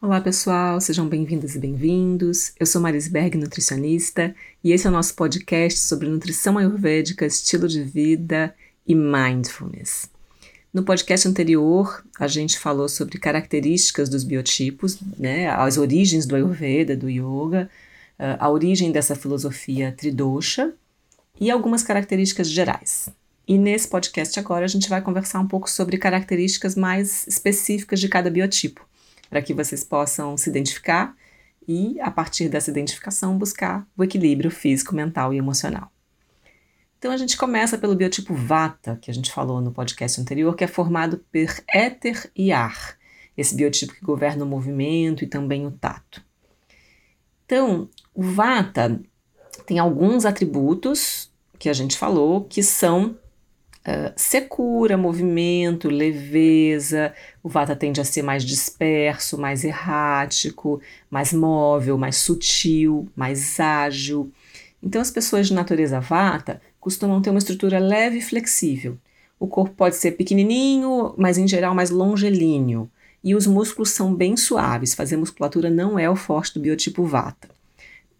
Olá pessoal, sejam bem-vindas e bem-vindos. Eu sou Marisberg, nutricionista, e esse é o nosso podcast sobre nutrição ayurvédica, estilo de vida e mindfulness. No podcast anterior, a gente falou sobre características dos biotipos, né, as origens do Ayurveda, do Yoga, a origem dessa filosofia tridosha e algumas características gerais. E nesse podcast agora a gente vai conversar um pouco sobre características mais específicas de cada biotipo para que vocês possam se identificar e, a partir dessa identificação, buscar o equilíbrio físico, mental e emocional. Então a gente começa pelo biotipo Vata, que a gente falou no podcast anterior, que é formado por éter e ar, esse biotipo que governa o movimento e também o tato. Então, o Vata tem alguns atributos que a gente falou que são uh, secura, movimento, leveza. O Vata tende a ser mais disperso, mais errático, mais móvel, mais sutil, mais ágil. Então, as pessoas de natureza Vata costumam ter uma estrutura leve e flexível. O corpo pode ser pequenininho, mas em geral mais longilíneo. E os músculos são bem suaves, fazer musculatura não é o forte do biotipo Vata.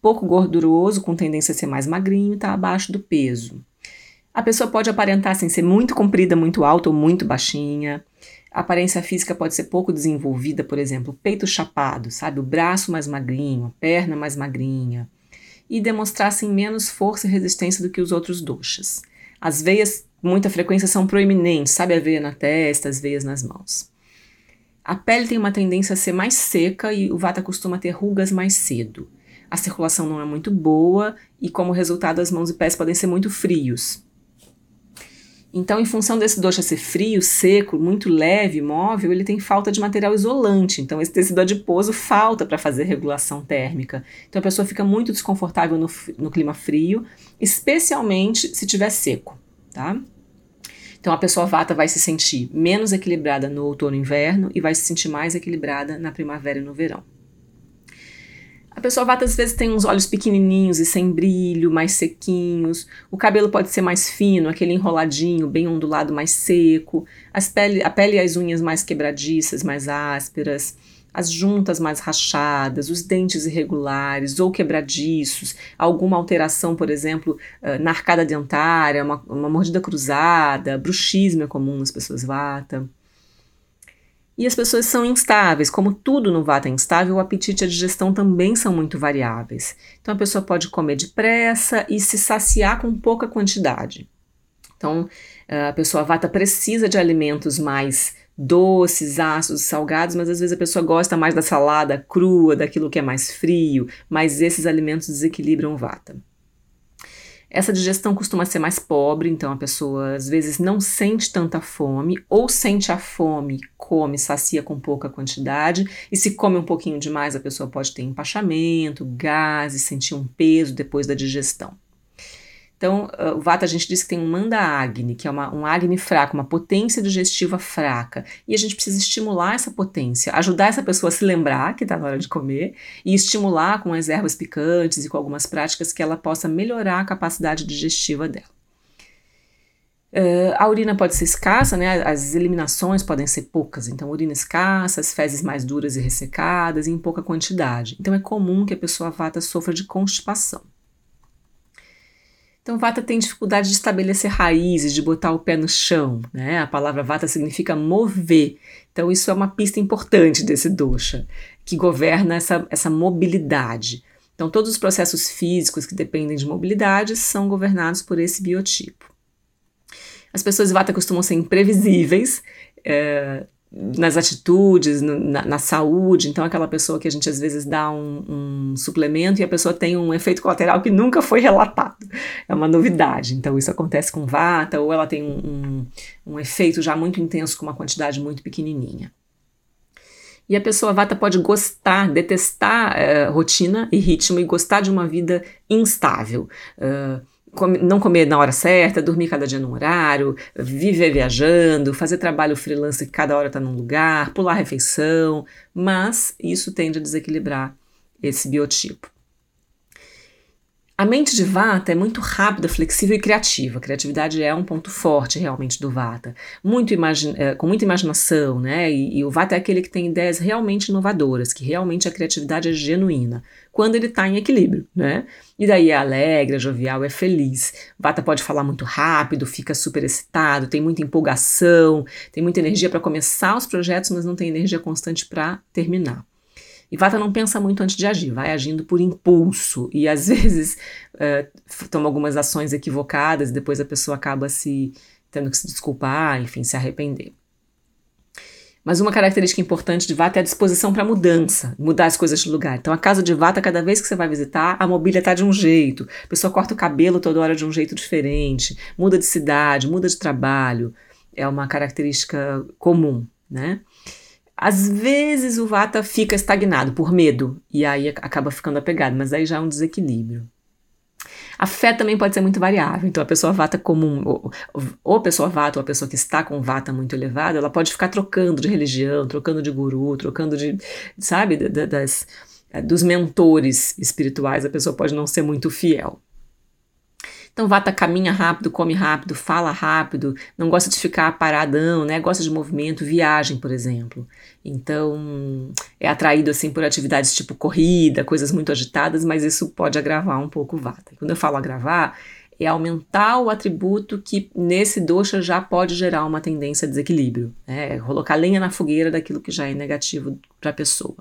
Pouco gorduroso, com tendência a ser mais magrinho, está abaixo do peso. A pessoa pode aparentar sem ser muito comprida, muito alta ou muito baixinha. A aparência física pode ser pouco desenvolvida, por exemplo, peito chapado, sabe? O braço mais magrinho, a perna mais magrinha. E demonstrassem menos força e resistência do que os outros doxas. As veias, muita frequência, são proeminentes, sabe? A veia na testa, as veias nas mãos. A pele tem uma tendência a ser mais seca e o vata costuma ter rugas mais cedo. A circulação não é muito boa e, como resultado, as mãos e pés podem ser muito frios. Então, em função desse dosha ser frio, seco, muito leve, móvel, ele tem falta de material isolante. Então, esse tecido adiposo falta para fazer regulação térmica. Então, a pessoa fica muito desconfortável no, no clima frio, especialmente se tiver seco, tá? Então, a pessoa vata vai se sentir menos equilibrada no outono e inverno e vai se sentir mais equilibrada na primavera e no verão. A pessoa vata às vezes tem uns olhos pequenininhos e sem brilho, mais sequinhos. O cabelo pode ser mais fino, aquele enroladinho, bem ondulado, mais seco. As pele, a pele e as unhas mais quebradiças, mais ásperas. As juntas mais rachadas, os dentes irregulares ou quebradiços, alguma alteração, por exemplo, na arcada dentária, uma, uma mordida cruzada, bruxismo é comum nas pessoas vata. E as pessoas são instáveis, como tudo no vata é instável, o apetite e a digestão também são muito variáveis. Então a pessoa pode comer depressa e se saciar com pouca quantidade. Então a pessoa vata precisa de alimentos mais doces, ácidos, salgados, mas às vezes a pessoa gosta mais da salada crua, daquilo que é mais frio, mas esses alimentos desequilibram o vata. Essa digestão costuma ser mais pobre, então a pessoa às vezes não sente tanta fome, ou sente a fome, come, sacia com pouca quantidade, e se come um pouquinho demais, a pessoa pode ter empachamento, gases, sentir um peso depois da digestão. Então, uh, o Vata a gente diz que tem um Manda Agni, que é uma, um Agni fraco, uma potência digestiva fraca. E a gente precisa estimular essa potência, ajudar essa pessoa a se lembrar que está na hora de comer e estimular com as ervas picantes e com algumas práticas que ela possa melhorar a capacidade digestiva dela. Uh, a urina pode ser escassa, né? as eliminações podem ser poucas, então urina escassa, as fezes mais duras e ressecadas e em pouca quantidade. Então é comum que a pessoa vata sofra de constipação. Então, Vata tem dificuldade de estabelecer raízes, de botar o pé no chão. Né? A palavra Vata significa mover. Então, isso é uma pista importante desse dosha, que governa essa, essa mobilidade. Então, todos os processos físicos que dependem de mobilidade são governados por esse biotipo. As pessoas Vata costumam ser imprevisíveis, é, nas atitudes, na, na, saúde. Então, aquela pessoa que a gente às vezes dá um, um, suplemento e a pessoa tem um efeito colateral que nunca foi relatado. É uma novidade. Então, isso acontece com vata, ou ela tem um, um, um efeito já muito intenso com uma quantidade muito pequenininha. E a pessoa vata pode gostar, detestar uh, rotina e ritmo e gostar de uma vida instável. Uh, não comer na hora certa, dormir cada dia num horário, viver viajando, fazer trabalho freelance que cada hora está num lugar, pular refeição, mas isso tende a desequilibrar esse biotipo. A mente de Vata é muito rápida, flexível e criativa. A criatividade é um ponto forte realmente do Vata. Muito é, com muita imaginação, né? E, e, o Vata é aquele que tem ideias realmente inovadoras, que realmente a criatividade é genuína, quando ele está em equilíbrio, né? E daí é alegre, é jovial, é feliz. Vata pode falar muito rápido, fica super excitado, tem muita empolgação, tem muita energia para começar os projetos, mas não tem energia constante para terminar. E Vata não pensa muito antes de agir, vai agindo por impulso e às vezes uh, toma algumas ações equivocadas e depois a pessoa acaba se tendo que se desculpar, enfim, se arrepender. Mas uma característica importante de Vata é a disposição para mudança, mudar as coisas de lugar. Então, a casa de Vata, cada vez que você vai visitar, a mobília está de um jeito, a pessoa corta o cabelo toda hora de um jeito diferente, muda de cidade, muda de trabalho. É uma característica comum, né? Às vezes o vata fica estagnado por medo e aí acaba ficando apegado, mas aí já é um desequilíbrio. A fé também pode ser muito variável, então a pessoa vata comum, ou, ou pessoa vata, ou a pessoa que está com vata muito elevado, ela pode ficar trocando de religião, trocando de guru, trocando de, sabe, das, dos mentores espirituais, a pessoa pode não ser muito fiel. Então Vata caminha rápido, come rápido, fala rápido, não gosta de ficar paradão, né? Gosta de movimento, viagem, por exemplo. Então é atraído assim por atividades tipo corrida, coisas muito agitadas, mas isso pode agravar um pouco o Vata. Quando eu falo agravar, é aumentar o atributo que nesse dosha já pode gerar uma tendência a desequilíbrio, né? É colocar lenha na fogueira daquilo que já é negativo para a pessoa.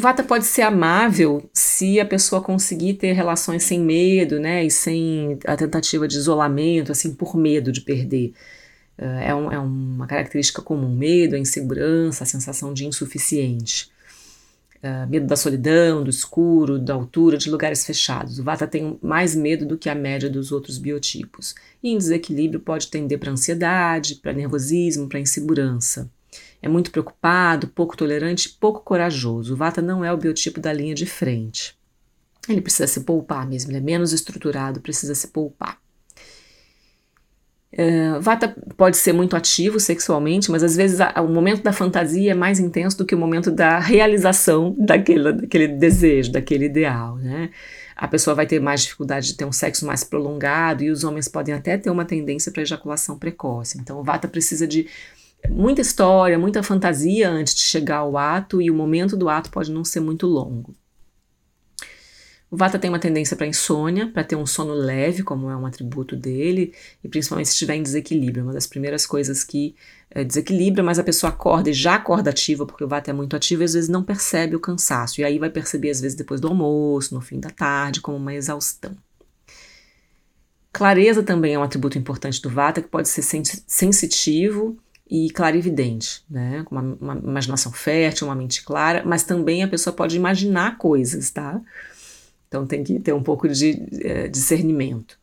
Vata pode ser amável se a pessoa conseguir ter relações sem medo, né, e sem a tentativa de isolamento, assim, por medo de perder. Uh, é, um, é, uma característica comum: medo, a insegurança, a sensação de insuficiente. Uh, medo da solidão, do escuro, da altura, de lugares fechados. O Vata tem mais medo do que a média dos outros biotipos. E em desequilíbrio pode tender para ansiedade, para nervosismo, para insegurança. É muito preocupado, pouco tolerante, pouco corajoso. O Vata não é o biotipo da linha de frente. Ele precisa se poupar mesmo, ele é menos estruturado, precisa se poupar. Uh, Vata pode ser muito ativo sexualmente, mas às vezes a, o momento da fantasia é mais intenso do que o momento da realização daquele, daquele desejo, daquele ideal. Né? A pessoa vai ter mais dificuldade de ter um sexo mais prolongado e os homens podem até ter uma tendência para ejaculação precoce. Então, o Vata precisa de muita história, muita fantasia antes de chegar ao ato e o momento do ato pode não ser muito longo. O Vata tem uma tendência para insônia, para ter um sono leve, como é um atributo dele, e principalmente se estiver em desequilíbrio. Uma das primeiras coisas que é, desequilibra, mas a pessoa acorda e já acorda ativa, porque o Vata é muito ativo e às vezes não percebe o cansaço. E aí vai perceber, às vezes, depois do almoço, no fim da tarde, como uma exaustão. Clareza também é um atributo importante do Vata, que pode ser sensitivo e clarividente, né? Com uma, uma, imaginação fértil, uma mente clara, mas também a pessoa pode imaginar coisas, tá? Então tem que ter um pouco de é, discernimento.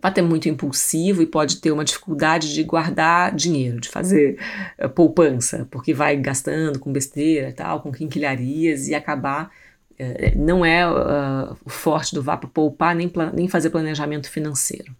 Pode ter muito impulsivo e pode ter uma dificuldade de guardar dinheiro, de fazer é, poupança, porque vai gastando com besteira tal, com quinquilharias e acabar. É, não é uh, o forte do VAPA poupar nem, nem fazer planejamento financeiro.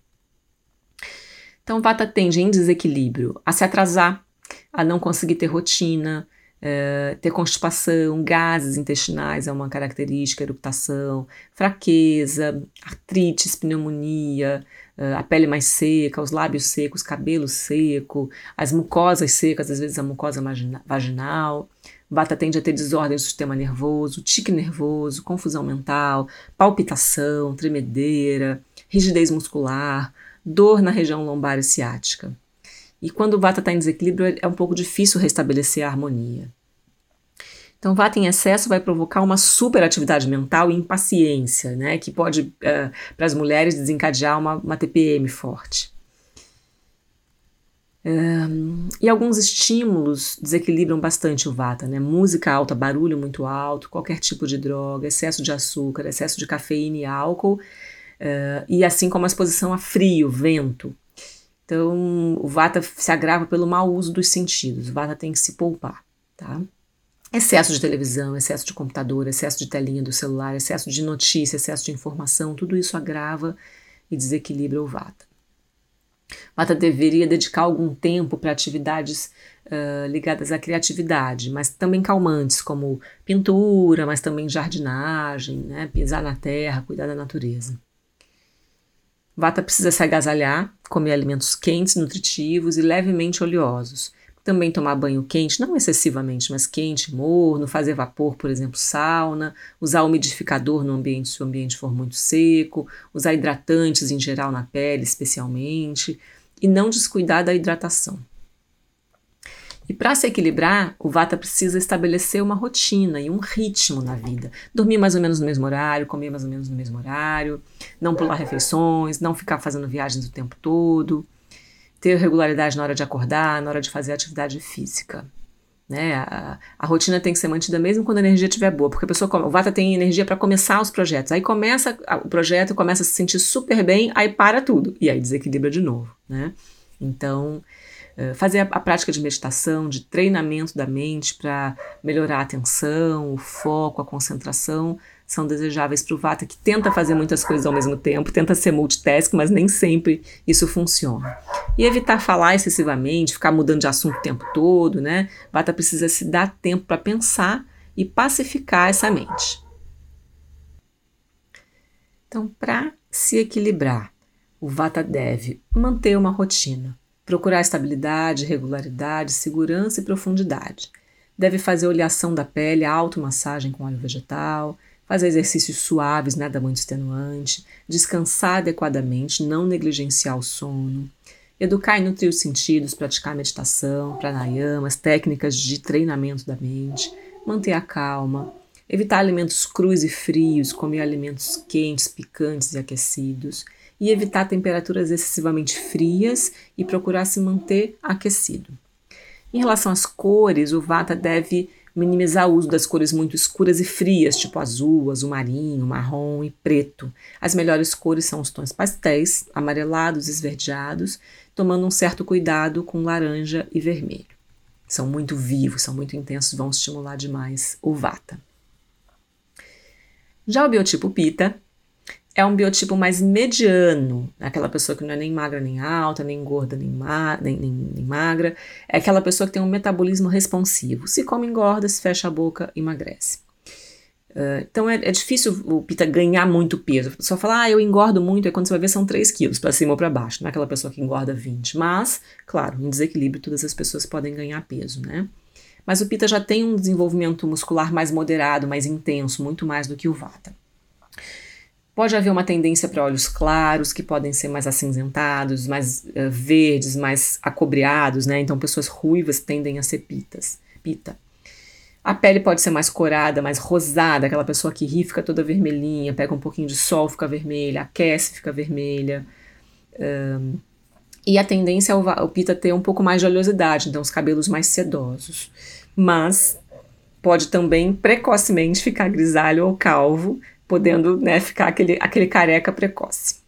Então, Vata tende em desequilíbrio a se atrasar, a não conseguir ter rotina, é, ter constipação, gases intestinais é uma característica, eructação, fraqueza, artrites, pneumonia, é, a pele mais seca, os lábios secos, cabelo seco, as mucosas secas, às vezes a mucosa vaginal. Vata tende a ter desordem do sistema nervoso, tique nervoso, confusão mental, palpitação, tremedeira, rigidez muscular, dor na região lombar e ciática. E quando o Vata está em desequilíbrio, é um pouco difícil restabelecer a harmonia. Então, Vata em excesso vai provocar uma superatividade mental e impaciência, né, que pode, uh, para as mulheres, desencadear uma, uma TPM forte. Um, e alguns estímulos desequilibram bastante o vata, né? Música alta, barulho muito alto, qualquer tipo de droga, excesso de açúcar, excesso de cafeína e álcool, Uh, e assim como a exposição a frio, vento. Então, o vata se agrava pelo mau uso dos sentidos. O vata tem que se poupar, tá? Excesso de televisão, excesso de computador, excesso de telinha do celular, excesso de notícia, excesso de informação, tudo isso agrava e desequilibra o vata. Vata deveria dedicar algum tempo para atividades uh, ligadas à criatividade, mas também calmantes, como pintura, mas também jardinagem, né? pisar na terra, cuidar da natureza. Vata precisa se agasalhar, comer alimentos quentes, nutritivos e levemente oleosos. Também tomar banho quente, não excessivamente, mas quente, morno, fazer vapor, por exemplo, sauna, usar umidificador no ambiente se o ambiente for muito seco, usar hidratantes em geral na pele, especialmente, e não descuidar da hidratação. E para se equilibrar, o Vata precisa estabelecer uma rotina e um ritmo na vida. Dormir mais ou menos no mesmo horário, comer mais ou menos no mesmo horário, não pular refeições, não ficar fazendo viagens o tempo todo, ter regularidade na hora de acordar, na hora de fazer atividade física. Né? A, a, rotina tem que ser mantida mesmo quando a energia estiver boa, porque a pessoa, o Vata tem energia para começar os projetos. Aí começa o projeto, começa a se sentir super bem, aí para tudo e aí desequilibra de novo, né? Então, fazer a, a, prática de meditação, de treinamento da mente para melhorar a atenção, o foco, a concentração, são desejáveis para o Vata, que tenta fazer muitas coisas ao mesmo tempo, tenta ser multitask, mas nem sempre isso funciona. E evitar falar excessivamente, ficar mudando de assunto o tempo todo, né? Vata precisa se dar tempo para pensar e pacificar essa mente. Então, para se equilibrar, o Vata deve manter uma rotina, Procurar estabilidade, regularidade, segurança e profundidade. Deve fazer oleação da pele, automassagem com óleo vegetal, fazer exercícios suaves, nada muito extenuante, descansar adequadamente, não negligenciar o sono, educar e nutrir os sentidos, praticar meditação, pranayamas, técnicas de treinamento da mente, manter a calma, evitar alimentos crus e frios, comer alimentos quentes, picantes e aquecidos, e evitar temperaturas excessivamente frias e procurar se manter aquecido. Em relação às cores, o Vata deve minimizar o uso das cores muito escuras e frias, tipo azul, azul marinho, marrom e preto. As melhores cores são os tons pastéis, amarelados, esverdeados, tomando um certo cuidado com laranja e vermelho. São muito vivos, são muito intensos, vão estimular demais o Vata. Já o biotipo Pita é um biotipo mais mediano, aquela pessoa que não é nem magra nem alta, nem gorda nem, ma nem, nem, nem, magra, é aquela pessoa que tem um metabolismo responsivo. Se come, engorda, se fecha a boca, emagrece. Uh, então é, é, difícil o Pita ganhar muito peso. A pessoa fala, ah, eu engordo muito, aí quando você vai ver são 3 quilos, para cima ou para baixo, não é aquela pessoa que engorda 20. Mas, claro, em desequilíbrio todas as pessoas podem ganhar peso, né? Mas o Pita já tem um desenvolvimento muscular mais moderado, mais intenso, muito mais do que o Vata. Pode haver uma tendência para olhos claros, que podem ser mais acinzentados, mais uh, verdes, mais acobreados, né? Então, pessoas ruivas tendem a ser pitas, pita. A pele pode ser mais corada, mais rosada, aquela pessoa que ri fica toda vermelhinha, pega um pouquinho de sol, fica vermelha, aquece, fica vermelha. Um, e a tendência é o, pita ter um pouco mais de oleosidade, então os cabelos mais sedosos. Mas pode também precocemente ficar grisalho ou calvo, podendo né, ficar aquele, aquele careca precoce.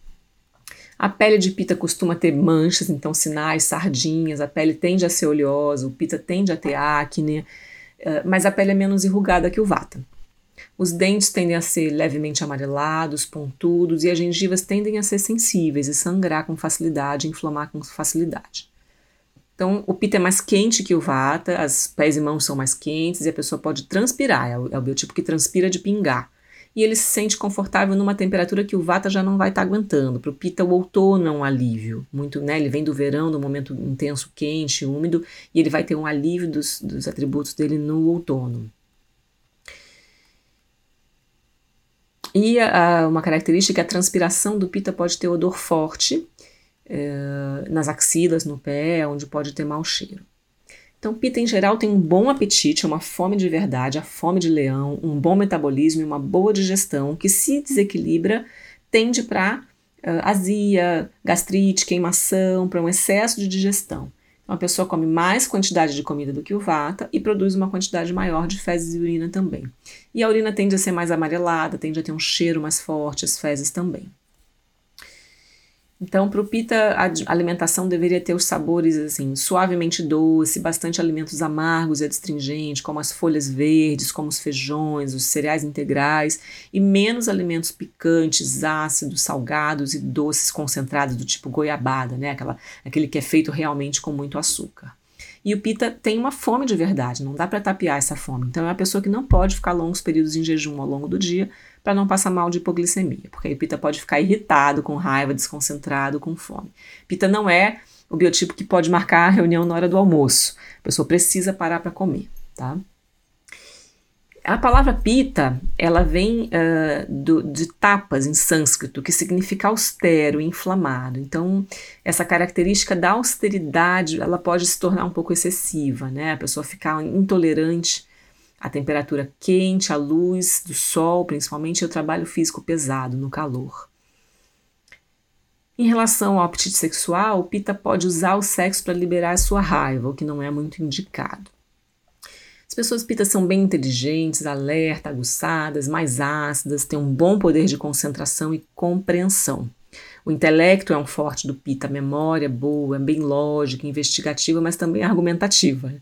A pele de pita costuma ter manchas, então sinais, sardinhas, a pele tende a ser oleosa, o pita tende a ter acne, eh, mas a pele é menos enrugada que o vata. Os dentes tendem a ser levemente amarelados, pontudos, e as gengivas tendem a ser sensíveis e sangrar com facilidade, inflamar com facilidade. Então, o pita é mais quente que o vata, as pés e mãos são mais quentes e a pessoa pode transpirar, é o, é o biotipo que transpira de pingar e ele se sente confortável numa temperatura que o Vata já não vai estar tá aguentando. Para o Pita, o outono é um alívio. Muito, né? Ele vem do verão, do momento intenso, quente, úmido, e ele vai ter um alívio dos, dos atributos dele no outono. E a, uma característica, a transpiração do Pita pode ter odor forte é, nas axilas, no pé, onde pode ter mau cheiro. Então, Pita em geral tem um bom apetite, uma fome de verdade, a fome de leão, um bom metabolismo e uma boa digestão que se desequilibra tende para uh, azia, gastrite, queimação, para um excesso de digestão. Então, a pessoa come mais quantidade de comida do que o vata e produz uma quantidade maior de fezes e urina também. E a urina tende a ser mais amarelada, tende a ter um cheiro mais forte, as fezes também. Então, para o pita, a alimentação deveria ter os sabores assim, suavemente doce, bastante alimentos amargos e adstringentes, como as folhas verdes, como os feijões, os cereais integrais, e menos alimentos picantes, ácidos, salgados e doces concentrados do tipo goiabada, né? Aquela, aquele que é feito realmente com muito açúcar. E o pita tem uma fome de verdade, não dá para tapear essa fome. Então é uma pessoa que não pode ficar longos períodos em jejum ao longo do dia para não passar mal de hipoglicemia, porque aí o pita pode ficar irritado, com raiva, desconcentrado, com fome. Pita não é o biotipo que pode marcar a reunião na hora do almoço. A pessoa precisa parar para comer, tá? A palavra pita, ela vem uh, do, de tapas em sânscrito, que significa austero, inflamado. Então, essa característica da austeridade, ela pode se tornar um pouco excessiva, né? A pessoa ficar intolerante à temperatura quente, à luz do sol, principalmente, ao trabalho físico pesado, no calor. Em relação ao apetite sexual, o pita pode usar o sexo para liberar sua raiva, o que não é muito indicado. As pessoas pitas são bem inteligentes, alerta, aguçadas, mais ácidas, têm um bom poder de concentração e compreensão. O intelecto é um forte do pita, a memória é boa, é bem lógica, investigativa, mas também argumentativa.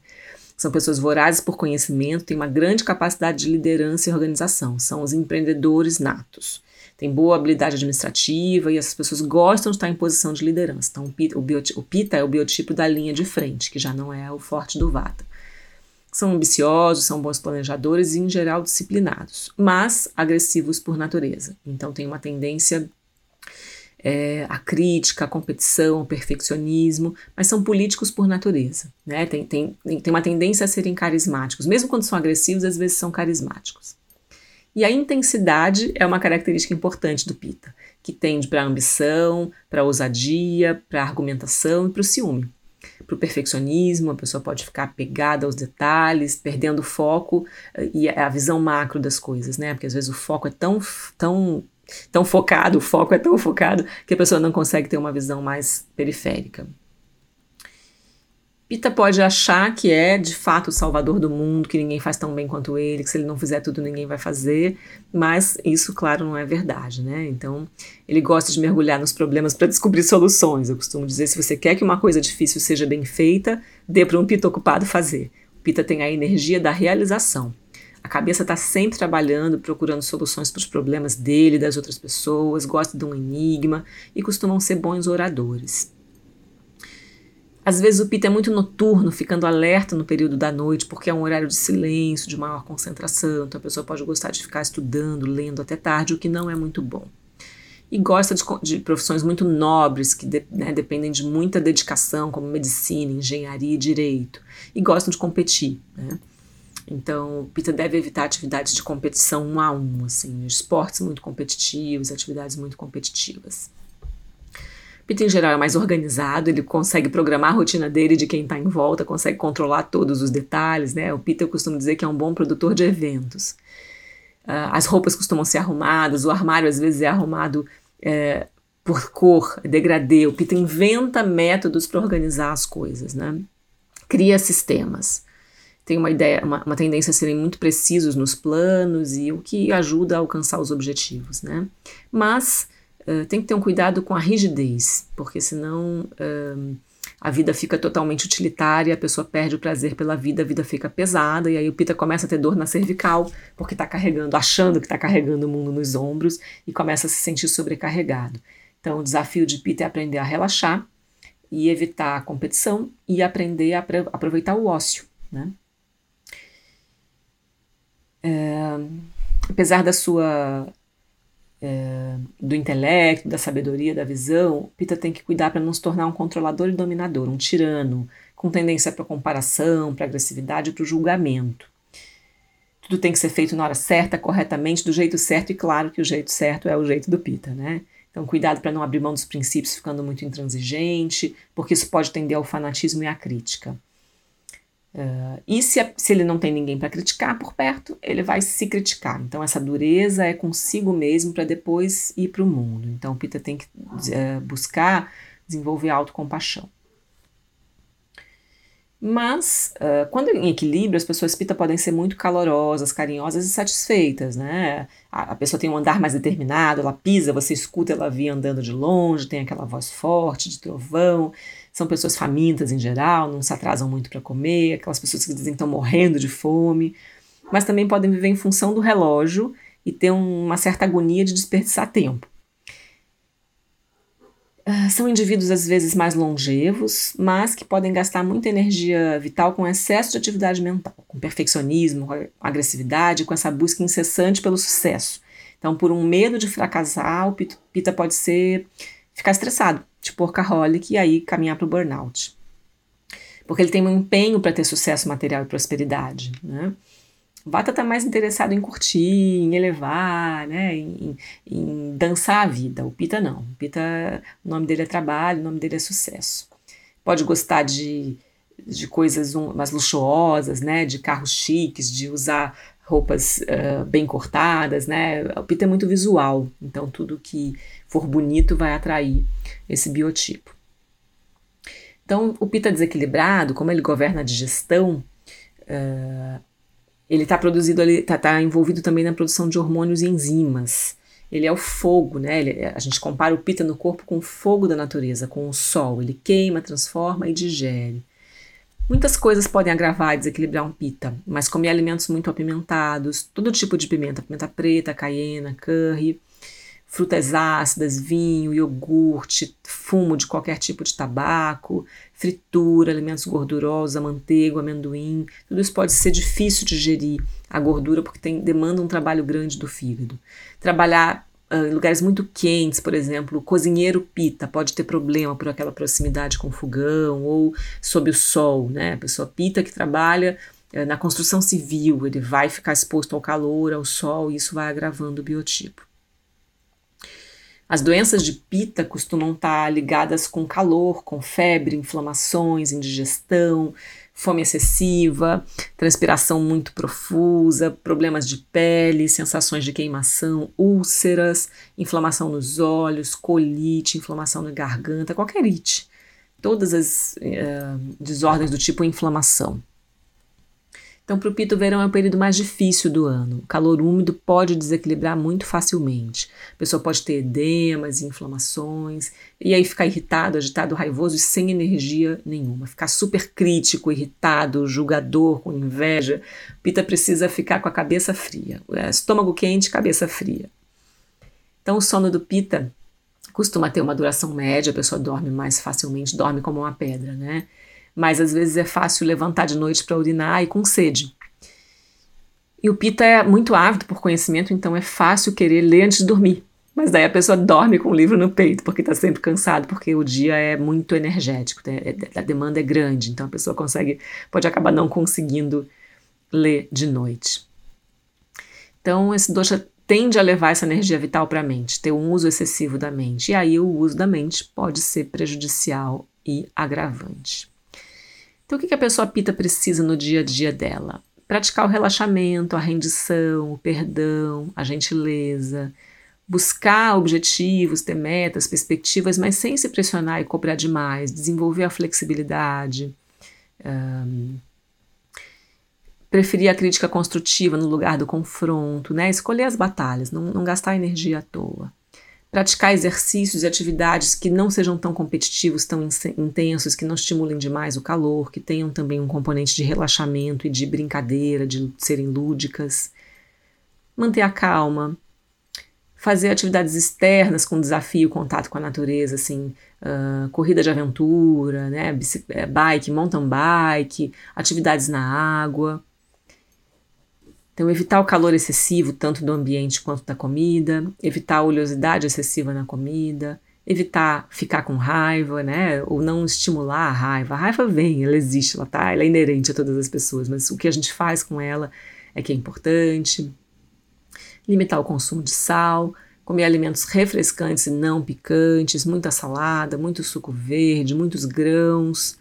São pessoas vorazes por conhecimento, têm uma grande capacidade de liderança e organização, são os empreendedores natos. Têm boa habilidade administrativa e essas pessoas gostam de estar em posição de liderança. Então, o pita, o, o pita é o biotipo da linha de frente, que já não é o forte do vata. São ambiciosos, são bons planejadores e, em geral, disciplinados, mas agressivos por natureza. Então, tem uma tendência é, crítica, à competição, ao perfeccionismo, mas são políticos por natureza. Né? Tem, tem, tem uma tendência a serem carismáticos. Mesmo quando são agressivos, às vezes são carismáticos. E a intensidade é uma característica importante do Pita, que tende para a ambição, para a ousadia, para a argumentação e para o ciúme para o perfeccionismo, a pessoa pode ficar pegada aos detalhes, perdendo o foco eh, e a visão macro das coisas, né? Porque às vezes o foco é tão, tão, tão focado, o foco é tão focado que a pessoa não consegue ter uma visão mais periférica. Pita pode achar que é de fato o salvador do mundo, que ninguém faz tão bem quanto ele, que se ele não fizer tudo ninguém vai fazer, mas isso, claro, não é verdade, né? Então, ele gosta de mergulhar nos problemas para descobrir soluções. Eu costumo dizer: se você quer que uma coisa difícil seja bem feita, dê para um Pita ocupado fazer. O Pita tem a energia da realização. A cabeça está sempre trabalhando, procurando soluções para os problemas dele, das outras pessoas, gosta de um enigma e costumam ser bons oradores. Às vezes o pita é muito noturno, ficando alerta no período da noite, porque é um horário de silêncio, de maior concentração, então a pessoa pode gostar de ficar estudando, lendo até tarde, o que não é muito bom. E gosta de, de profissões muito nobres, que de, né, dependem de muita dedicação, como medicina, engenharia e direito. E gostam de competir. Né? Então, o Pita deve evitar atividades de competição um a um, assim, esportes muito competitivos, atividades muito competitivas. Peter, em geral, é mais organizado, ele consegue programar a rotina dele de quem está em volta, consegue controlar todos os detalhes, né? O Peter eu costumo dizer que é um bom produtor de eventos. Uh, as roupas costumam ser arrumadas, o armário às vezes é arrumado é, por cor, degradê. O Peter inventa métodos para organizar as coisas, né? Cria sistemas. Tem uma ideia, uma, uma tendência a serem muito precisos nos planos e o que ajuda a alcançar os objetivos, né? Mas eh, tem que ter um cuidado com a rigidez, porque senão uh, a vida fica totalmente utilitária, a pessoa perde o prazer pela vida, a vida fica pesada, e aí o Pita começa a ter dor na cervical, porque está carregando, achando que está carregando o mundo nos ombros, e começa a se sentir sobrecarregado. Então, o desafio de Pita é aprender a relaxar e evitar a competição e aprender a aproveitar o ócio. Né? É, apesar da sua é, do intelecto, da sabedoria, da visão, Pita tem que cuidar para não se tornar um controlador e dominador, um tirano, com tendência para comparação, para agressividade para o julgamento. Tudo tem que ser feito na hora certa, corretamente, do jeito certo, e claro que o jeito certo é o jeito do Pita, né? Então, cuidado para não abrir mão dos princípios ficando muito intransigente, porque isso pode tender ao fanatismo e à crítica. Uh, e se, se, ele não tem ninguém para criticar por perto, ele vai se criticar. Então, essa dureza é consigo mesmo para depois ir para o mundo. Então, Pita tem que uh, buscar desenvolver autocompaixão. Mas, uh, quando em equilíbrio, as pessoas pita podem ser muito calorosas, carinhosas e satisfeitas, né? A, a, pessoa tem um andar mais determinado, ela pisa, você escuta ela vir andando de longe, tem aquela voz forte de trovão. São pessoas famintas em geral, não se atrasam muito para comer, aquelas pessoas que dizem que estão morrendo de fome. Mas também podem viver em função do relógio e ter uma certa agonia de desperdiçar tempo. Ah, são indivíduos às vezes mais longevos, mas que podem gastar muita energia vital com excesso de atividade mental, com perfeccionismo, com agressividade, com essa busca incessante pelo sucesso. Então, por um medo de fracassar, o Pita pode ser ficar estressado, tipo workaholic, e aí caminhar para o burnout. Porque ele tem um empenho para ter sucesso material e prosperidade. Né? Vata está mais interessado em curtir, em elevar, né, em, em, dançar a vida. O Pita não. O Pita, o nome dele é trabalho, o nome dele é sucesso. Pode gostar de, de coisas mais luxuosas, né, de carros chiques, de usar roupas uh, bem cortadas, né? O Pita é muito visual, então tudo que for bonito vai atrair esse biotipo. Então, o Pita desequilibrado, como ele governa a digestão, uh, ele está produzido ali, está tá envolvido também na produção de hormônios e enzimas. Ele é o fogo, né? Ele, a gente compara o pita no corpo com o fogo da natureza, com o sol. Ele queima, transforma e digere. Muitas coisas podem agravar e desequilibrar um pita, mas comer alimentos muito apimentados, todo tipo de pimenta, pimenta preta, cayena, curry, frutas ácidas, vinho, iogurte, fumo de qualquer tipo de tabaco, fritura, alimentos gordurosos, a manteiga, amendoim, tudo isso pode ser difícil de digerir a gordura porque tem, demanda um trabalho grande do fígado. Trabalhar uh, em lugares muito quentes, por exemplo, o cozinheiro pita pode ter problema por aquela proximidade com o fogão ou sob o sol, né? A pessoa pita que trabalha uh, na construção civil, ele vai ficar exposto ao calor, ao sol, e isso vai agravando o biotipo. As doenças de pita costumam estar ligadas com calor, com febre, inflamações, indigestão, fome excessiva, transpiração muito profusa, problemas de pele, sensações de queimação, úlceras, inflamação nos olhos, colite, inflamação na garganta, qualquer it. Todas as uh, desordens do tipo inflamação. Então, para o Pito, o verão é o período mais difícil do ano. O calor úmido pode desequilibrar muito facilmente. A pessoa pode ter edemas, inflamações, e aí ficar irritado, agitado, raivoso e sem energia nenhuma. Ficar super crítico, irritado, julgador, com inveja. Pita precisa ficar com a cabeça fria. É, estômago quente, cabeça fria. Então, o sono do Pita costuma ter uma duração média, a pessoa dorme mais facilmente, dorme como uma pedra, né? Mas às vezes é fácil levantar de noite para urinar e com sede. E o Pita é muito ávido por conhecimento, então é fácil querer ler antes de dormir. Mas daí a pessoa dorme com o livro no peito, porque está sempre cansado, porque o dia é muito energético, né? é, a demanda é grande, então a pessoa consegue, pode acabar não conseguindo ler de noite. Então esse dosha tende a levar essa energia vital para a mente, ter um uso excessivo da mente. E aí o uso da mente pode ser prejudicial e agravante. Então, o que a pessoa pita precisa no dia a dia dela? Praticar o relaxamento, a rendição, o perdão, a gentileza, buscar objetivos, ter metas, perspectivas, mas sem se pressionar e cobrar demais, desenvolver a flexibilidade. Um, preferir a crítica construtiva no lugar do confronto, né? Escolher as batalhas, não, não gastar energia à toa praticar exercícios e atividades que não sejam tão competitivos, tão intensos, que não estimulem demais o calor, que tenham também um componente de relaxamento e de brincadeira, de serem lúdicas. Manter a calma. Fazer atividades externas com desafio, contato com a natureza, assim, uh, corrida de aventura, né, eh, bike, mountain bike, atividades na água então, evitar o calor excessivo, tanto do ambiente quanto da comida, evitar a oleosidade excessiva na comida, evitar ficar com raiva, né? Ou não estimular a raiva. A raiva vem, ela existe, ela tá, ela é inerente a todas as pessoas, mas o que a gente faz com ela é que é importante. Limitar o consumo de sal, comer alimentos refrescantes e não picantes, muita salada, muito suco verde, muitos grãos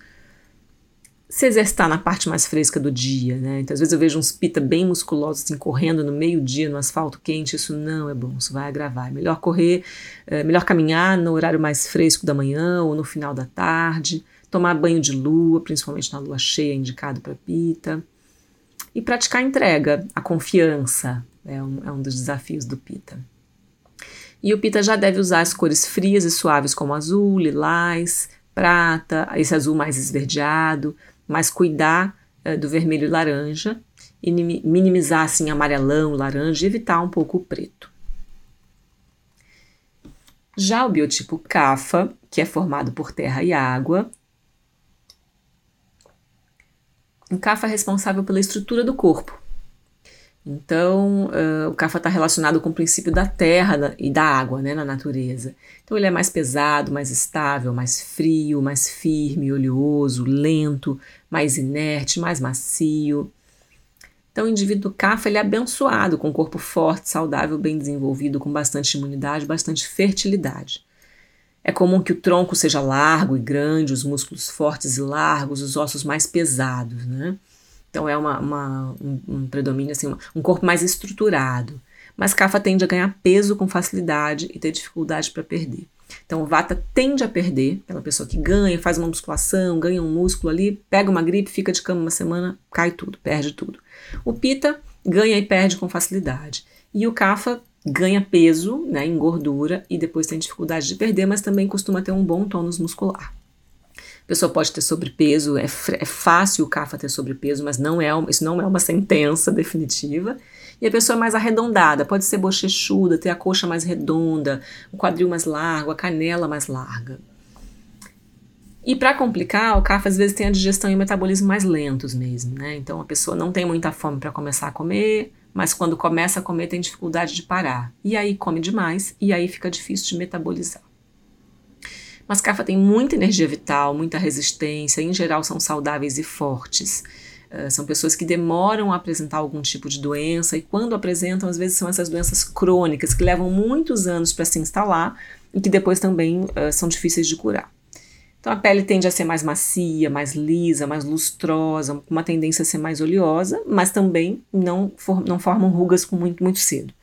se exercitar na parte mais fresca do dia, né? Então, às vezes eu vejo uns pita bem musculosos assim, correndo no meio-dia no asfalto quente, isso não é bom, isso vai agravar. É melhor correr, é melhor caminhar no horário mais fresco da manhã ou no final da tarde, tomar banho de lua, principalmente na lua cheia, indicado para Pita, e praticar a entrega, a confiança, é um, é um dos desafios do Pita. E o Pita já deve usar as cores frias e suaves como azul, lilás, prata, esse azul mais esverdeado, mas cuidar é, do vermelho e laranja, e minimizar assim amarelão, laranja e evitar um pouco o preto. Já o biotipo CAFA, que é formado por terra e água, o CAFA é responsável pela estrutura do corpo. Então, uh, o CAFA está relacionado com o princípio da terra e da água né, na natureza. Então, ele é mais pesado, mais estável, mais frio, mais firme, oleoso, lento, mais inerte, mais macio. Então, o indivíduo CAFA ele é abençoado, com um corpo forte, saudável, bem desenvolvido, com bastante imunidade, bastante fertilidade. É comum que o tronco seja largo e grande, os músculos fortes e largos, os ossos mais pesados, né? Então é uma, uma um, um, predomínio, assim, um corpo mais estruturado. Mas CAFA tende a ganhar peso com facilidade e ter dificuldade para perder. Então, o Vata tende a perder, aquela pessoa que ganha, faz uma musculação, ganha um músculo ali, pega uma gripe, fica de cama uma semana, cai tudo, perde tudo. O Pita ganha e perde com facilidade. E o Kapha ganha peso, né, em gordura, e depois tem dificuldade de perder, mas também costuma ter um bom tônus muscular. Pessoa pode ter sobrepeso, é, é fácil o Kapha ter sobrepeso, mas não é, isso não é uma sentença definitiva. E a pessoa é mais arredondada, pode ser bochechuda, ter a coxa mais redonda, o quadril mais largo, a canela mais larga. E para complicar, o CAF às vezes tem a digestão e o metabolismo mais lentos mesmo, né? Então a pessoa não tem muita fome para começar a comer, mas quando começa a comer tem dificuldade de parar. E aí come demais e aí fica difícil de metabolizar. Mas CAFA tem muita energia vital, muita resistência, em geral são saudáveis e fortes. Uh, são pessoas que demoram a apresentar algum tipo de doença e quando apresentam, às vezes são essas doenças crônicas que levam muitos anos para se instalar e que depois também uh, são difíceis de curar. Então a pele tende a ser mais macia, mais lisa, mais lustrosa, com uma tendência a ser mais oleosa, mas também não, for, não formam rugas com muito, muito cedo.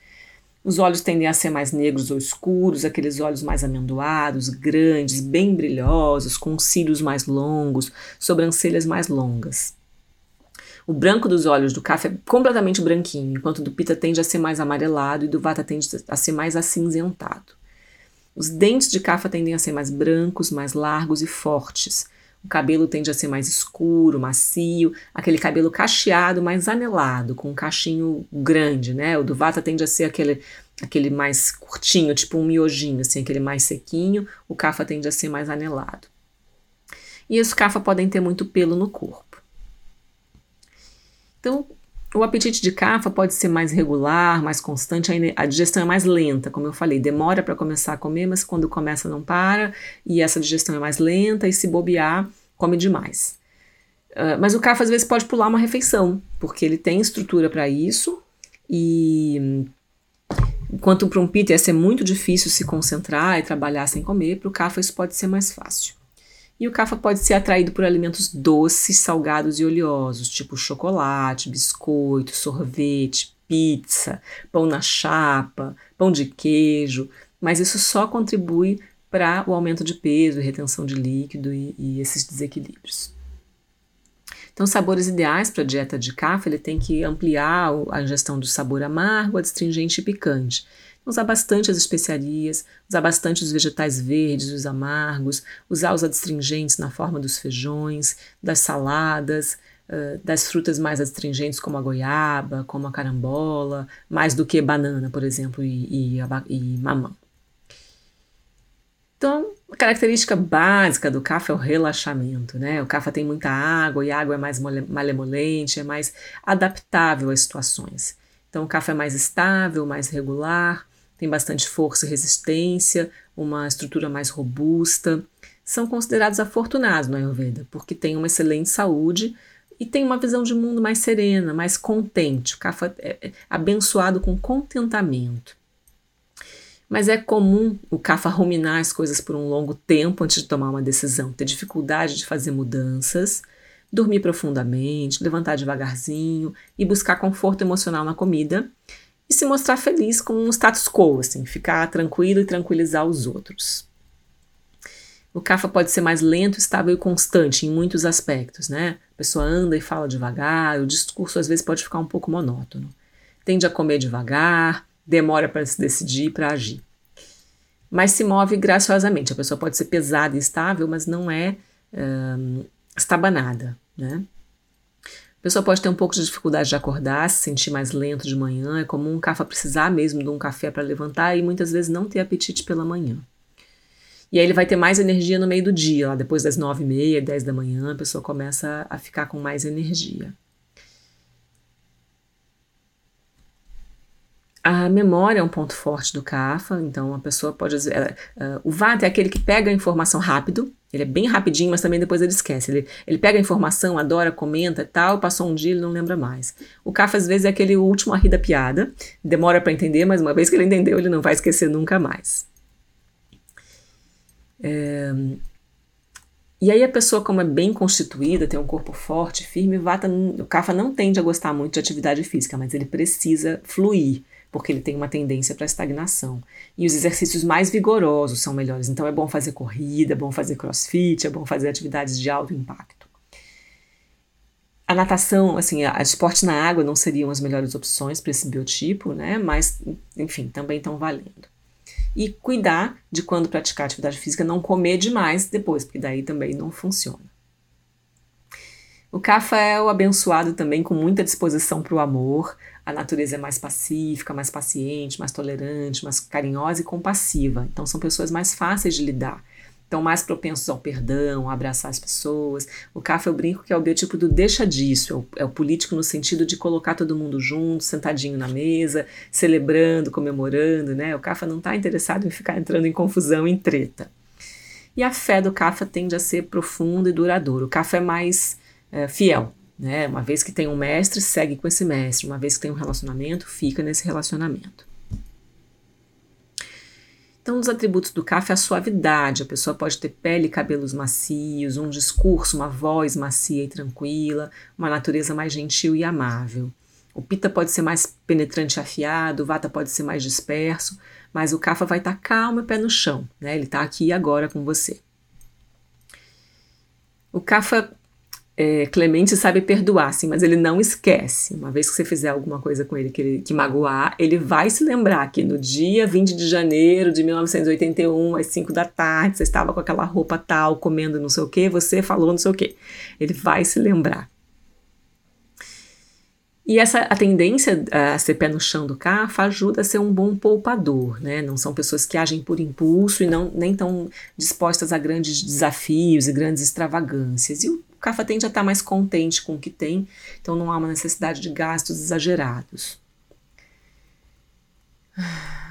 Os olhos tendem a ser mais negros ou escuros, aqueles olhos mais amendoados, grandes, bem brilhosos, com cílios mais longos, sobrancelhas mais longas. O branco dos olhos do café é completamente branquinho, enquanto do pita tende a ser mais amarelado e do vata tende a ser mais acinzentado. Os dentes de cafa tendem a ser mais brancos, mais largos e fortes. O cabelo tende a ser mais escuro, macio, aquele cabelo cacheado, mais anelado, com um cachinho grande, né? O do vata tende a ser aquele, aquele mais curtinho, tipo um miojinho, assim, aquele mais sequinho. O cafa tende a ser mais anelado. E os cafa podem ter muito pelo no corpo. Então, o apetite de cafa pode ser mais regular, mais constante, a digestão é mais lenta, como eu falei, demora para começar a comer, mas quando começa não para, e essa digestão é mais lenta, e se bobear, come demais. Uh, mas o cafa às vezes pode pular uma refeição, porque ele tem estrutura para isso, e enquanto para um pita ia ser muito difícil se concentrar e trabalhar sem comer, para o cafa isso pode ser mais fácil. E o cafa pode ser atraído por alimentos doces, salgados e oleosos, tipo chocolate, biscoito, sorvete, pizza, pão na chapa, pão de queijo, mas isso só contribui para o aumento de peso, retenção de líquido e, e esses desequilíbrios. Então, sabores ideais para a dieta de cafa, ele tem que ampliar a ingestão do sabor amargo, adstringente e picante usar bastante as especiarias, usar bastante os vegetais verdes, os amargos, usar os adstringentes na forma dos feijões, das saladas, das frutas mais adstringentes como a goiaba, como a carambola, mais do que banana, por exemplo, e, e, e mamão. Então, a característica básica do café é o relaxamento, né? O café tem muita água e a água é mais malemolente, é mais adaptável às situações. Então, o café é mais estável, mais regular, tem bastante força e resistência, uma estrutura mais robusta. São considerados afortunados no Ayurveda, porque têm uma excelente saúde e têm uma visão de mundo mais serena, mais contente. O Kapha é, é abençoado com contentamento. Mas é comum o Kapha ruminar as coisas por um longo tempo antes de tomar uma decisão, ter dificuldade de fazer mudanças, dormir profundamente, levantar devagarzinho e buscar conforto emocional na comida e se mostrar feliz com um status quo, assim, ficar tranquilo e tranquilizar os outros. O CAFA pode ser mais lento, estável e constante em muitos aspectos, né? A pessoa anda e fala devagar, o discurso às vezes pode ficar um pouco monótono. Tende a comer devagar, demora para se decidir para agir. Mas se move graciosamente. A pessoa pode ser pesada e estável, mas não é um, estabanada, né? Pessoa pode ter um pouco de dificuldade de acordar, se sentir mais lento de manhã. É comum um CAFA precisar mesmo de um café para levantar e muitas vezes não ter apetite pela manhã. E aí ele vai ter mais energia no meio do dia, lá depois das nove e meia, dez da manhã, a pessoa começa a ficar com mais energia. A memória é um ponto forte do CAFA, então a pessoa pode. Uh, o VATA é aquele que pega a informação rápido, ele é bem rapidinho, mas também depois ele esquece. Ele, ele pega a informação, adora, comenta tal, passou um dia ele não lembra mais. O CAFA às vezes é aquele último a rir da piada, demora para entender, mas uma vez que ele entendeu, ele não vai esquecer nunca mais. É, e aí a pessoa, como é bem constituída, tem um corpo forte, firme, vata, o Kapha não tende a gostar muito de atividade física, mas ele precisa fluir, porque ele tem uma tendência para estagnação. E os exercícios mais vigorosos são melhores. Então é bom fazer corrida, é bom fazer crossfit, é bom fazer atividades de alto impacto. A natação, assim, a, esporte na água não seriam as melhores opções para esse biotipo, né? Mas, enfim, também estão valendo e cuidar de quando praticar atividade física, não comer demais depois, porque daí também não funciona. O Cafa é o abençoado também com muita disposição para o amor. A natureza é mais pacífica, mais paciente, mais tolerante, mais carinhosa e compassiva. Então são pessoas mais fáceis de lidar estão mais propensos ao perdão, a abraçar as pessoas. O CAF eu brinco que é o biotipo do deixa disso, é o, é o, político no sentido de colocar todo mundo junto, sentadinho na mesa, celebrando, comemorando, né? O CAFA não está interessado em ficar entrando em confusão, em treta. E a fé do CAFA tende a ser profunda e duradoura. O CAFA é mais é, fiel, né? Uma vez que tem um mestre, segue com esse mestre. Uma vez que tem um relacionamento, fica nesse relacionamento. Então, os atributos do CAF é a suavidade. A pessoa pode ter pele e cabelos macios, um discurso, uma voz macia e tranquila, uma natureza mais gentil e amável. O Pita pode ser mais penetrante e afiado, o Vata pode ser mais disperso, mas o Kapha vai estar tá calmo e pé no chão, né? Ele está aqui e agora com você. O Kapha é, Clemente sabe perdoar, sim, mas ele não esquece. Uma vez que você fizer alguma coisa com ele que, ele, que magoar, ele vai se lembrar que no dia 20 de janeiro de 1981, às 5 da tarde, você estava com aquela roupa tal, comendo não sei o que, você falou não sei o que. Ele vai se lembrar. E essa a tendência a ser pé no chão do CAFA ajuda a ser um bom poupador, né? Não são pessoas que agem por impulso e não nem tão dispostas a grandes desafios e grandes extravagâncias. E o CAFA tende a estar mais contente com o que tem, então não há uma necessidade de gastos exagerados.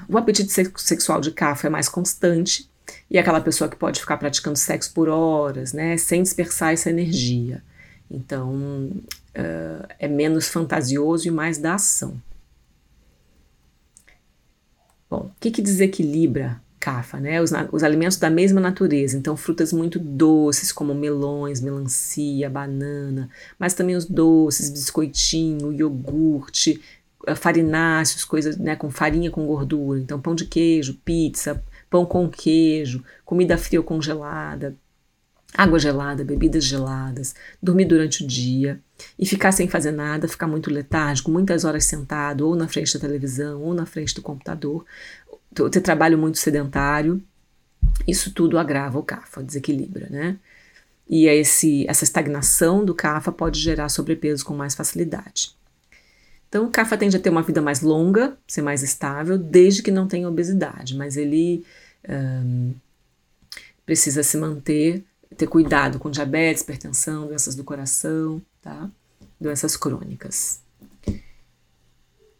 O apetite sexual de CAFA é mais constante e é aquela pessoa que pode ficar praticando sexo por horas, né, sem dispersar essa energia. Então, uh, é menos fantasioso e mais da ação. Bom, o que, que desequilibra cafa, né? Os, os alimentos da mesma natureza, então frutas muito doces como melões, melancia, banana, mas também os doces, biscoitinho, iogurte, eh, farináceos, coisas né, com farinha com gordura, então pão de queijo, pizza, pão com queijo, comida fria ou congelada, água gelada, bebidas geladas, dormir durante o dia e ficar sem fazer nada, ficar muito letárgico, muitas horas sentado ou na frente da televisão ou na frente do computador, ter trabalho muito sedentário, isso tudo agrava o CAFA, desequilibra, né? E esse, essa estagnação do CAFA pode gerar sobrepeso com mais facilidade. Então, o CAFA tende a ter uma vida mais longa, ser mais estável, desde que não tenha obesidade, mas ele um, precisa se manter, ter cuidado com diabetes, hipertensão, doenças do coração, tá? doenças crônicas.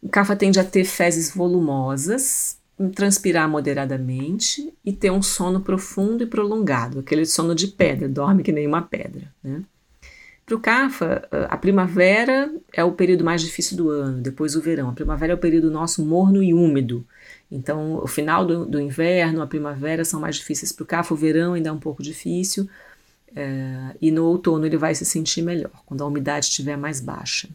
O CAFA tende a ter fezes volumosas, transpirar moderadamente e ter um sono profundo e prolongado, aquele sono de pedra, dorme que nem uma pedra. Né? Para o CAFA, a primavera é o período mais difícil do ano, depois o verão. A primavera é o período nosso morno e úmido. Então, o final do, do inverno, a primavera são mais difíceis para o CAFA, o verão ainda é um pouco difícil, é, e no outono ele vai se sentir melhor, quando a umidade estiver mais baixa.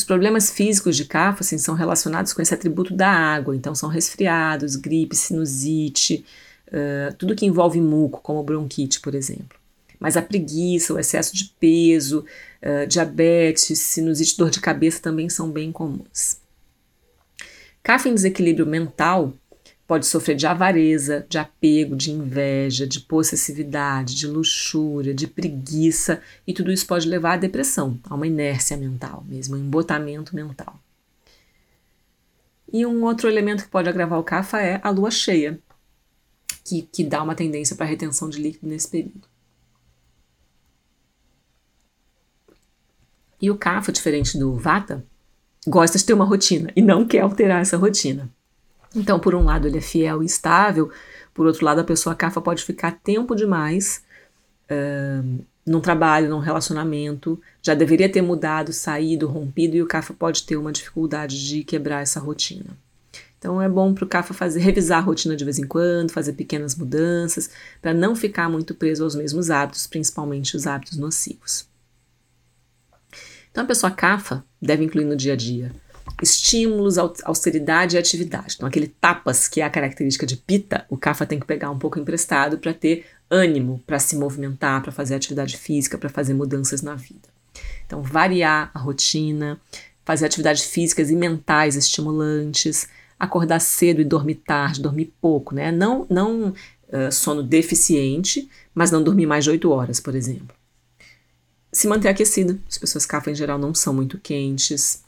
Os problemas físicos de CAFA assim, são relacionados com esse atributo da água, então são resfriados, gripe, sinusite, uh, tudo que envolve muco, como bronquite, por exemplo. Mas a preguiça, o excesso de peso, uh, diabetes, sinusite, dor de cabeça também são bem comuns. Em desequilíbrio mental pode sofrer de avareza, de apego, de inveja, de possessividade, de luxúria, de preguiça, e tudo isso pode levar à depressão, a uma inércia mental mesmo, um embotamento mental. E um outro elemento que pode agravar o CAFA é a lua cheia, que, que dá uma tendência para retenção de líquido nesse período. E o CAFA, diferente do VATA, gosta de ter uma rotina e não quer alterar essa rotina. Então, por um lado, ele é fiel e estável, por outro lado, a pessoa CAFA pode ficar tempo demais uh, num trabalho, num relacionamento, já deveria ter mudado, saído, rompido, e o CAFA pode ter uma dificuldade de quebrar essa rotina. Então é bom para o CAFA fazer, revisar a rotina de vez em quando, fazer pequenas mudanças, para não ficar muito preso aos mesmos hábitos, principalmente os hábitos nocivos. Então a pessoa CAFA deve incluir no dia a dia estímulos, austeridade e atividade. Então, aquele tapas, que é a característica de pita, o CAFA tem que pegar um pouco emprestado para ter ânimo para se movimentar, para fazer atividade física, para fazer mudanças na vida. Então, variar a rotina, fazer atividades físicas e mentais estimulantes, acordar cedo e dormir tarde, dormir pouco, né? Não, não uh, sono deficiente, mas não dormir mais de 8 horas, por exemplo. Se manter aquecido, as pessoas CAFA em geral não são muito quentes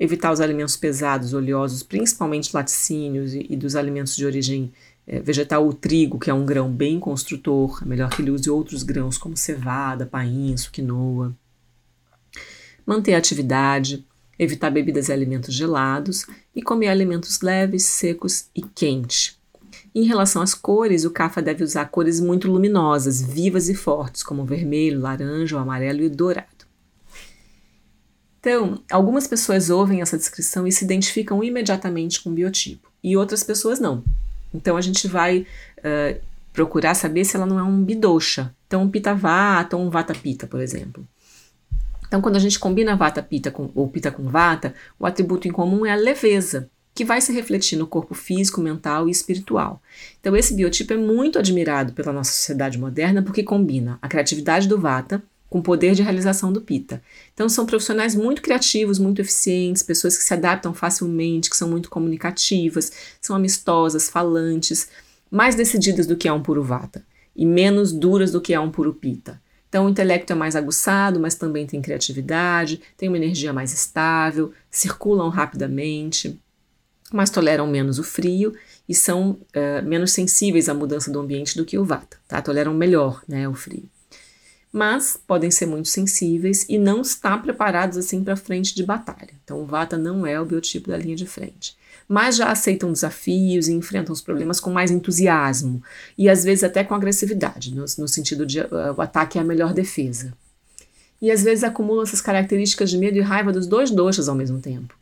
evitar os alimentos pesados, oleosos, principalmente laticínios e, e dos alimentos de origem é, vegetal, o trigo, que é um grão bem construtor, é melhor que ele use outros grãos como cevada, painço, quinoa. Manter a atividade, evitar bebidas e alimentos gelados e comer alimentos leves, secos e quentes. Em relação às cores, o CAFA deve usar cores muito luminosas, vivas e fortes, como vermelho, laranja, amarelo e dourado. Então, algumas pessoas ouvem essa descrição e se identificam imediatamente com o biotipo, e outras pessoas não. Então, a gente vai uh, procurar saber se ela não é um bidosha, então um pita vata ou um vata pita, por exemplo. Então, quando a gente combina vata pita com, ou pita com vata, o atributo em comum é a leveza, que vai se refletir no corpo físico, mental e espiritual. Então, esse biotipo é muito admirado pela nossa sociedade moderna porque combina a criatividade do vata com poder de realização do Pita. Então são profissionais muito criativos, muito eficientes, pessoas que se adaptam facilmente, que são muito comunicativas, são amistosas, falantes, mais decididas do que é um puro Vata e menos duras do que é um puro Pita. Então o intelecto é mais aguçado, mas também tem criatividade, tem uma energia mais estável, circulam rapidamente, mas toleram menos o frio e são uh, menos sensíveis à mudança do ambiente do que o Vata, tá? Toleram melhor né, o frio mas podem ser muito sensíveis e não estar preparados assim para frente de batalha. Então, o Vata não é o biotipo da linha de frente. Mas já aceitam desafios e enfrentam os problemas com mais entusiasmo e às vezes até com agressividade, no, no sentido de uh, o ataque é a melhor defesa. E às vezes acumulam essas características de medo e raiva dos dois doshas ao mesmo tempo.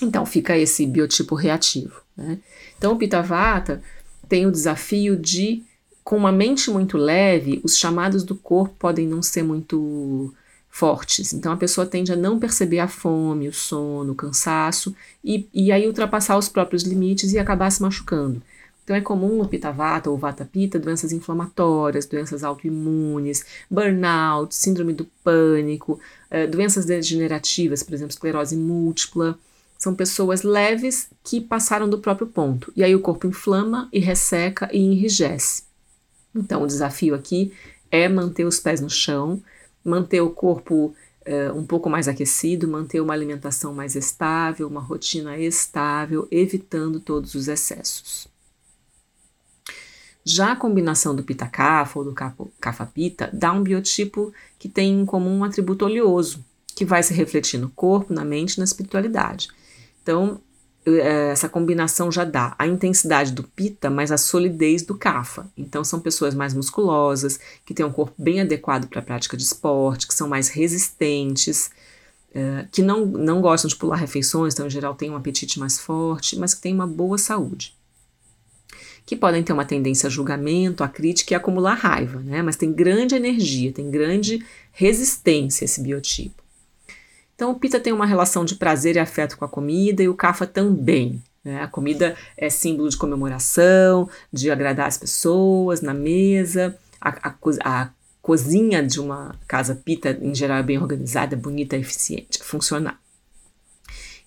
Então fica esse biotipo reativo. Né? Então o Pitavata tem o desafio de com uma mente muito leve, os chamados do corpo podem não ser muito fortes. Então a pessoa tende a não perceber a fome, o sono, o cansaço e, e aí ultrapassar os próprios limites e acabar se machucando. Então é comum no Pitavata ou Vata Pita doenças inflamatórias, doenças autoimunes, burnout, síndrome do pânico, uh, doenças degenerativas, por exemplo, esclerose múltipla. São pessoas leves que passaram do próprio ponto. E aí o corpo inflama e resseca e enrijece. Então, o desafio aqui é manter os pés no chão, manter o corpo uh, um pouco mais aquecido, manter uma alimentação mais estável, uma rotina estável, evitando todos os excessos. Já a combinação do pita-cafa ou do cafa-pita dá um biotipo que tem em comum um atributo oleoso, que vai se refletir no corpo, na mente e na espiritualidade. Então, essa combinação já dá a intensidade do pita, mas a solidez do kafa. Então são pessoas mais musculosas, que têm um corpo bem adequado para a prática de esporte, que são mais resistentes, é, que não, não gostam de pular refeições, então em geral têm um apetite mais forte, mas que têm uma boa saúde. Que podem ter uma tendência a julgamento, a crítica e a acumular raiva, né? mas tem grande energia, tem grande resistência esse biotipo. Então o Pita tem uma relação de prazer e afeto com a comida e o Kapha também. Né? A comida é símbolo de comemoração, de agradar as pessoas na mesa. A, a, a cozinha de uma casa pita, em geral, é bem organizada, bonita, eficiente, é funcional.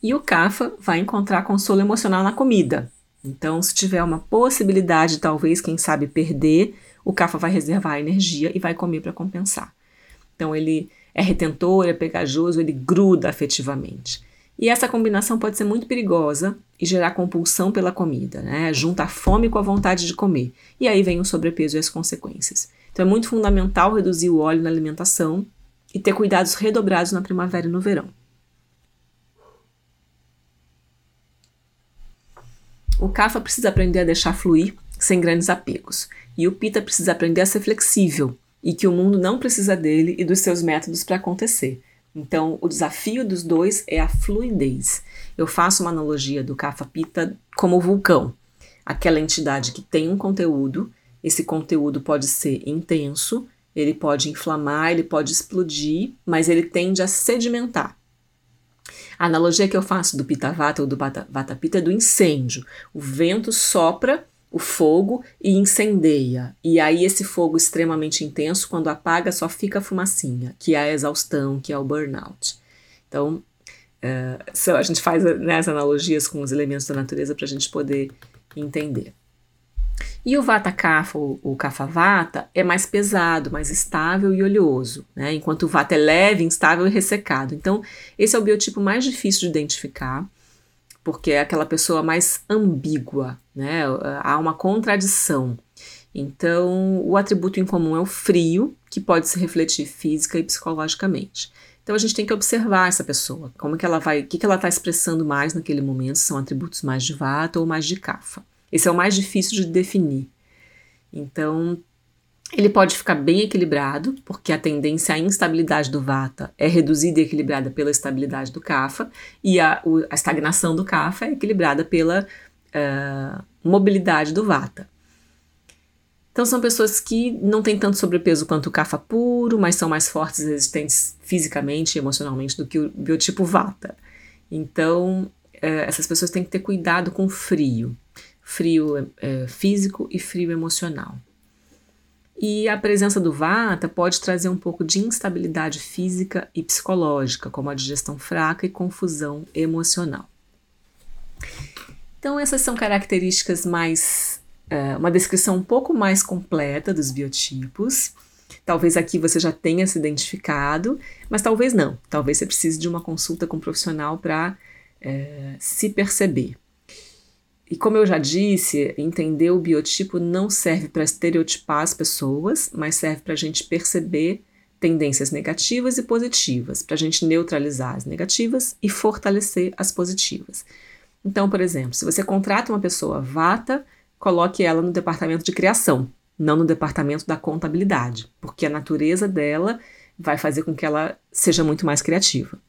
E o Kafa vai encontrar consolo emocional na comida. Então, se tiver uma possibilidade, talvez, quem sabe, perder, o Kafa vai reservar a energia e vai comer para compensar. Então, ele é retentor, é pegajoso, ele gruda afetivamente. E essa combinação pode ser muito perigosa e gerar compulsão pela comida, né? Junta a fome com a vontade de comer. E aí vem o sobrepeso e as consequências. Então é muito fundamental reduzir o óleo na alimentação e ter cuidados redobrados na primavera e no verão. O Kafa precisa aprender a deixar fluir sem grandes apegos. E o Pita precisa aprender a ser flexível e que o mundo não precisa dele e dos seus métodos para acontecer. Então, o desafio dos dois é a fluidez. Eu faço uma analogia do Kapha Pita como vulcão, aquela entidade que tem um conteúdo, esse conteúdo pode ser intenso, ele pode inflamar, ele pode explodir, mas ele tende a sedimentar. A analogia que eu faço do Pita Vata ou do Vata Pita é do incêndio. O vento sopra o fogo e incendeia. E aí esse fogo extremamente intenso, quando apaga, só fica a fumacinha, que é a exaustão, que é o burnout. Então, uh, a gente faz né, as analogias com os elementos da natureza para a gente poder entender. E o Vata Kapha, o Kapha Vata, é mais pesado, mais estável e oleoso, né? enquanto o Vata é leve, instável e ressecado. Então, esse é o biotipo mais difícil de identificar porque é aquela pessoa mais ambígua, né? Há uma contradição. Então, o atributo em comum é o frio, que pode se refletir física e psicologicamente. Então, a gente tem que observar essa pessoa, como que ela vai, o que, que ela está expressando mais naquele momento, são atributos mais de vata ou mais de kafa. Esse é o mais difícil de definir. Então, ele pode ficar bem equilibrado, porque a tendência à instabilidade do Vata é reduzida e equilibrada pela estabilidade do Kapha, e a, a estagnação do Kapha é equilibrada pela uh, mobilidade do Vata. Então são pessoas que não têm tanto sobrepeso quanto o Kapha puro, mas são mais fortes e resistentes fisicamente e emocionalmente do que o biotipo Vata. Então uh, essas pessoas têm que ter cuidado com o frio, frio uh, físico e frio emocional. E a presença do vata pode trazer um pouco de instabilidade física e psicológica, como a digestão fraca e confusão emocional. Então, essas são características mais. Uh, uma descrição um pouco mais completa dos biotipos. Talvez aqui você já tenha se identificado, mas talvez não. Talvez você precise de uma consulta com um profissional para eh, se perceber. E como eu já disse, entender o biotipo não serve para estereotipar as pessoas, mas serve para a gente perceber tendências negativas e positivas, para a gente neutralizar as negativas e fortalecer as positivas. Então, por exemplo, se você contrata uma pessoa vata, coloque ela no departamento de criação, não no departamento da contabilidade, porque a natureza dela vai fazer com que ela seja muito mais criativa.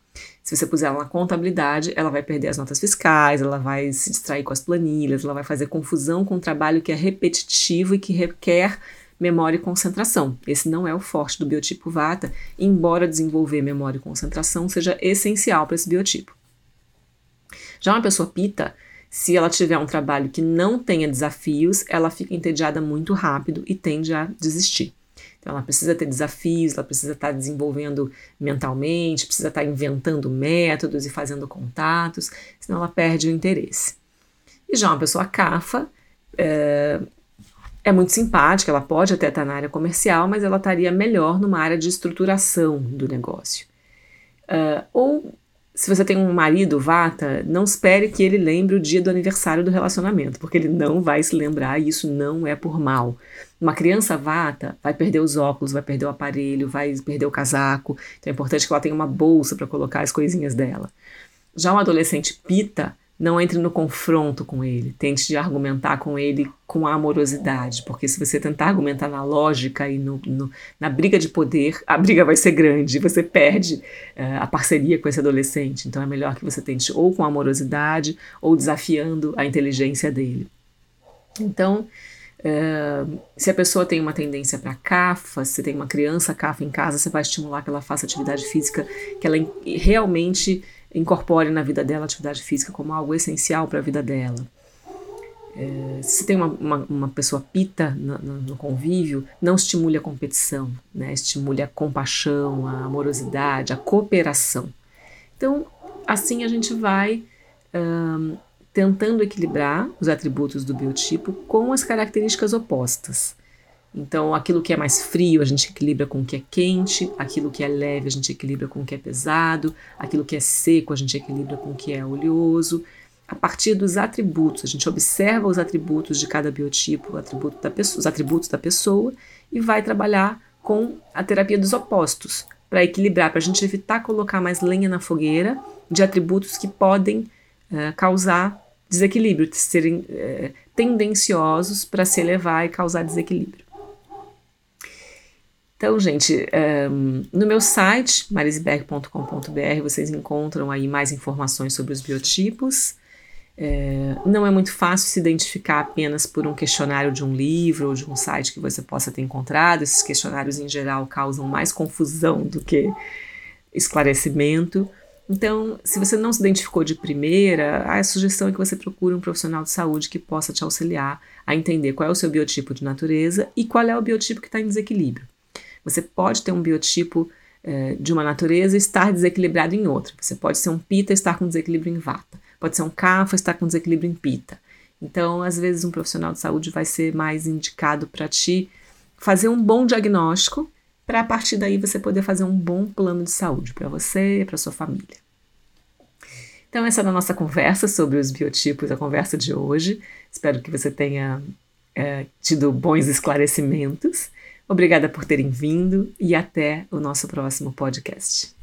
Se você puser ela na contabilidade, ela vai perder as notas fiscais, ela vai se distrair com as planilhas, ela vai fazer confusão com um trabalho que é repetitivo e que requer memória e concentração. Esse não é o forte do biotipo Vata, embora desenvolver memória e concentração seja essencial para esse biotipo. Já uma pessoa Pita, se ela tiver um trabalho que não tenha desafios, ela fica entediada muito rápido e tende a desistir. Então, ela precisa ter desafios, ela precisa estar desenvolvendo mentalmente, precisa estar inventando métodos e fazendo contatos, senão ela perde o interesse. E já uma pessoa cafa é, é muito simpática, ela pode até estar na área comercial, mas ela estaria melhor numa área de estruturação do negócio. Uh, ou se você tem um marido vata, não espere que ele lembre o dia do aniversário do relacionamento, porque ele não vai se lembrar e isso não é por mal. Uma criança vata vai perder os óculos, vai perder o aparelho, vai perder o casaco. Então é importante que ela tenha uma bolsa para colocar as coisinhas dela. Já um adolescente pita, não entre no confronto com ele, tente de argumentar com ele com amorosidade, porque se você tentar argumentar na lógica e no, no, na briga de poder, a briga vai ser grande, você perde uh, a parceria com esse adolescente. Então é melhor que você tente ou com amorosidade ou desafiando a inteligência dele. Então, uh, se a pessoa tem uma tendência para cafa, se tem uma criança cafa em casa, você vai estimular que ela faça atividade física, que ela realmente incorpore na vida dela a atividade física como algo essencial para a vida dela. É, se tem uma, uma, uma pessoa pita no, no, convívio, não estimule a competição, né? estimule a compaixão, a amorosidade, a cooperação. Então, assim a gente vai um, tentando equilibrar os atributos do biotipo com as características opostas. Então, aquilo que é mais frio a gente equilibra com o que é quente, aquilo que é leve a gente equilibra com o que é pesado, aquilo que é seco a gente equilibra com o que é oleoso. A partir dos atributos, a gente observa os atributos de cada biotipo, atributo pessoa, os atributos da pessoa, e vai trabalhar com a terapia dos opostos, para equilibrar, para a gente evitar colocar mais lenha na fogueira de atributos que podem uh, causar desequilíbrio, serem uh, tendenciosos para se elevar e causar desequilíbrio. Então, gente, um, ehm, no meu site, marisberg.com.br, vocês encontram aí mais informações sobre os biotipos. É, não é muito fácil se identificar apenas por um questionário de um livro ou de um site que você possa ter encontrado. Esses questionários, em geral, causam mais confusão do que esclarecimento. Então, se você não se identificou de primeira, a sugestão é que você procure um profissional de saúde que possa te auxiliar a entender qual é o seu biotipo de natureza e qual é o biotipo que está em desequilíbrio. Você pode ter um biotipo eh, de uma natureza e estar desequilibrado em outra. Você pode ser um pita e estar com desequilíbrio em vata. Pode ser um cafa e estar com desequilíbrio em pita. Então, às vezes, um profissional de saúde vai ser mais indicado para ti fazer um bom diagnóstico para a partir daí você poder fazer um bom plano de saúde para você e para sua família. Então, essa é a nossa conversa sobre os biotipos, a conversa de hoje. Espero que você tenha é, tido bons esclarecimentos. Obrigada por terem vindo e até o nosso próximo podcast.